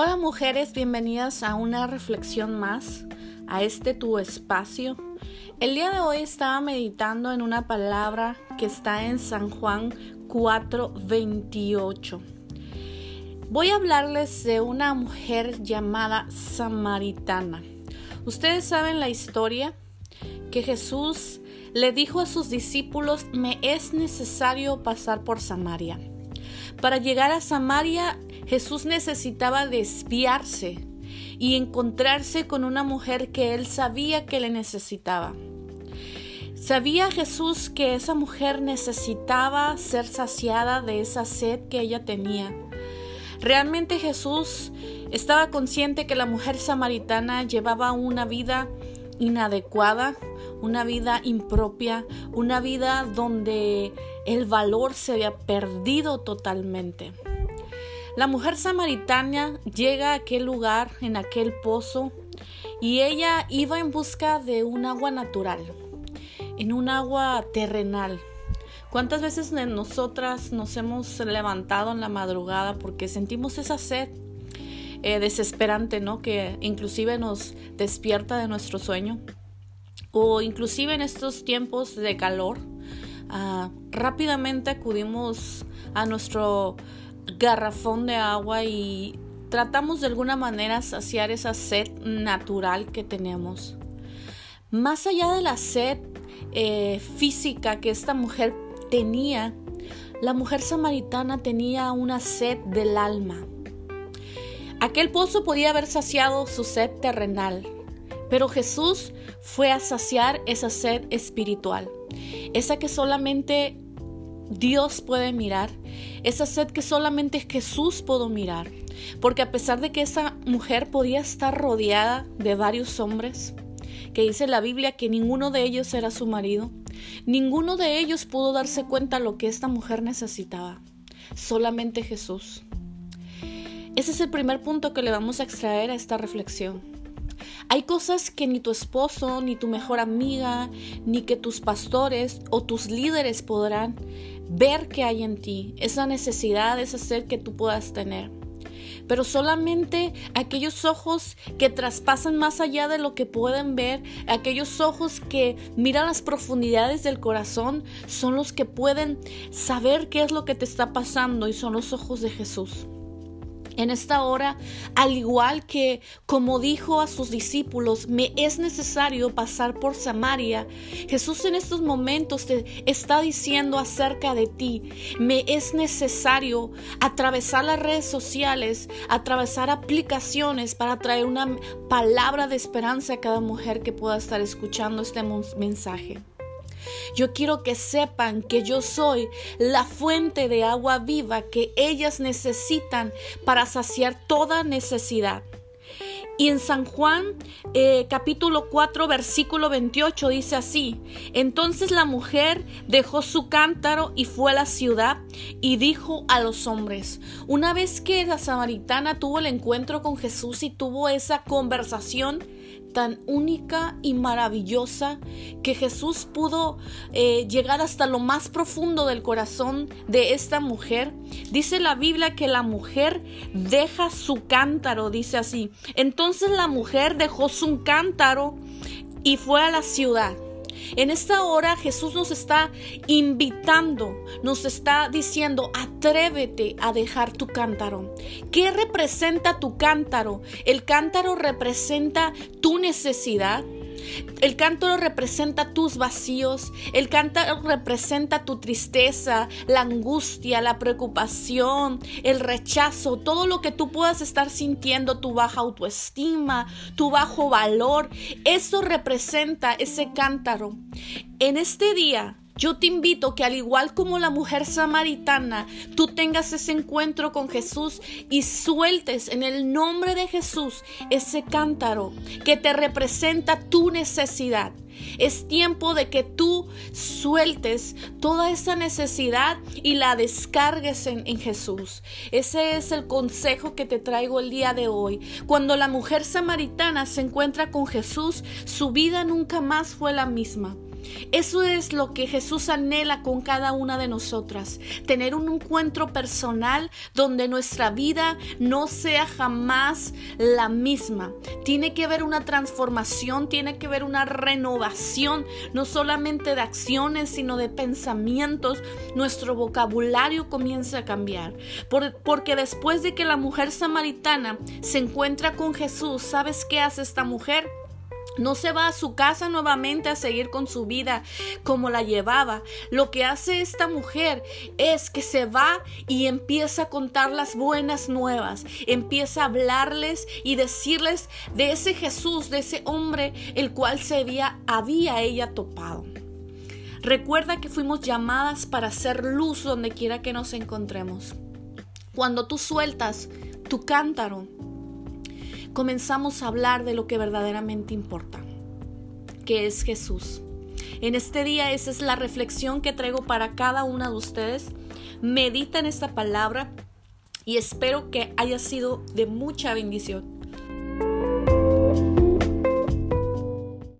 Hola mujeres, bienvenidas a una reflexión más, a este tu espacio. El día de hoy estaba meditando en una palabra que está en San Juan 4:28. Voy a hablarles de una mujer llamada Samaritana. Ustedes saben la historia que Jesús le dijo a sus discípulos, me es necesario pasar por Samaria. Para llegar a Samaria Jesús necesitaba desviarse y encontrarse con una mujer que él sabía que le necesitaba. Sabía Jesús que esa mujer necesitaba ser saciada de esa sed que ella tenía. Realmente Jesús estaba consciente que la mujer samaritana llevaba una vida inadecuada, una vida impropia, una vida donde el valor se había perdido totalmente. La mujer samaritana llega a aquel lugar, en aquel pozo, y ella iba en busca de un agua natural, en un agua terrenal. ¿Cuántas veces nosotras nos hemos levantado en la madrugada porque sentimos esa sed eh, desesperante, ¿no? Que inclusive nos despierta de nuestro sueño. O inclusive en estos tiempos de calor, ah, rápidamente acudimos a nuestro garrafón de agua y tratamos de alguna manera saciar esa sed natural que tenemos. Más allá de la sed eh, física que esta mujer tenía, la mujer samaritana tenía una sed del alma. Aquel pozo podía haber saciado su sed terrenal, pero Jesús fue a saciar esa sed espiritual, esa que solamente Dios puede mirar, esa sed que solamente Jesús pudo mirar. Porque a pesar de que esa mujer podía estar rodeada de varios hombres, que dice la Biblia que ninguno de ellos era su marido, ninguno de ellos pudo darse cuenta lo que esta mujer necesitaba, solamente Jesús. Ese es el primer punto que le vamos a extraer a esta reflexión. Hay cosas que ni tu esposo, ni tu mejor amiga, ni que tus pastores o tus líderes podrán ver que hay en ti, esa necesidad, esa sed que tú puedas tener. Pero solamente aquellos ojos que traspasan más allá de lo que pueden ver, aquellos ojos que miran las profundidades del corazón, son los que pueden saber qué es lo que te está pasando y son los ojos de Jesús en esta hora, al igual que como dijo a sus discípulos, me es necesario pasar por Samaria, Jesús en estos momentos te está diciendo acerca de ti, me es necesario atravesar las redes sociales, atravesar aplicaciones para traer una palabra de esperanza a cada mujer que pueda estar escuchando este mensaje. Yo quiero que sepan que yo soy la fuente de agua viva que ellas necesitan para saciar toda necesidad. Y en San Juan eh, capítulo 4 versículo 28 dice así, entonces la mujer dejó su cántaro y fue a la ciudad y dijo a los hombres, una vez que la samaritana tuvo el encuentro con Jesús y tuvo esa conversación, tan única y maravillosa que Jesús pudo eh, llegar hasta lo más profundo del corazón de esta mujer. Dice la Biblia que la mujer deja su cántaro, dice así. Entonces la mujer dejó su cántaro y fue a la ciudad. En esta hora Jesús nos está invitando, nos está diciendo, atrévete a dejar tu cántaro. ¿Qué representa tu cántaro? El cántaro representa tu necesidad, el cántaro representa tus vacíos, el cántaro representa tu tristeza, la angustia, la preocupación, el rechazo, todo lo que tú puedas estar sintiendo, tu baja autoestima, tu bajo valor. Eso representa ese cántaro. En este día, yo te invito que al igual como la mujer samaritana, tú tengas ese encuentro con Jesús y sueltes en el nombre de Jesús ese cántaro que te representa tu necesidad. Es tiempo de que tú sueltes toda esa necesidad y la descargues en, en, Jesús. Ese es el consejo que te traigo el día de hoy. Cuando la mujer samaritana se encuentra con Jesús, su vida nunca más fue la misma. Eso es lo que Jesús anhela con cada una de nosotras, tener un encuentro personal donde nuestra vida no sea jamás la misma. Tiene que haber una transformación, tiene que haber una renovación, no solamente de acciones, sino de pensamientos. Nuestro vocabulario comienza a cambiar, porque después de que la mujer samaritana se encuentra con Jesús, ¿sabes qué hace esta mujer? No se va a su casa nuevamente a seguir con su vida como la llevaba. Lo que hace esta mujer es que se va y empieza a contar las buenas nuevas. Empieza a hablarles y decirles de ese Jesús, de ese hombre el cual se había, había ella topado. Recuerda que fuimos llamadas para ser luz donde quiera que nos encontremos. Cuando tú sueltas tu cántaro, comenzamos a hablar de lo que verdaderamente importa, que es Jesús. En este día esa es la reflexión que traigo para cada una de ustedes. Medita en esta palabra y espero que haya sido de mucha bendición.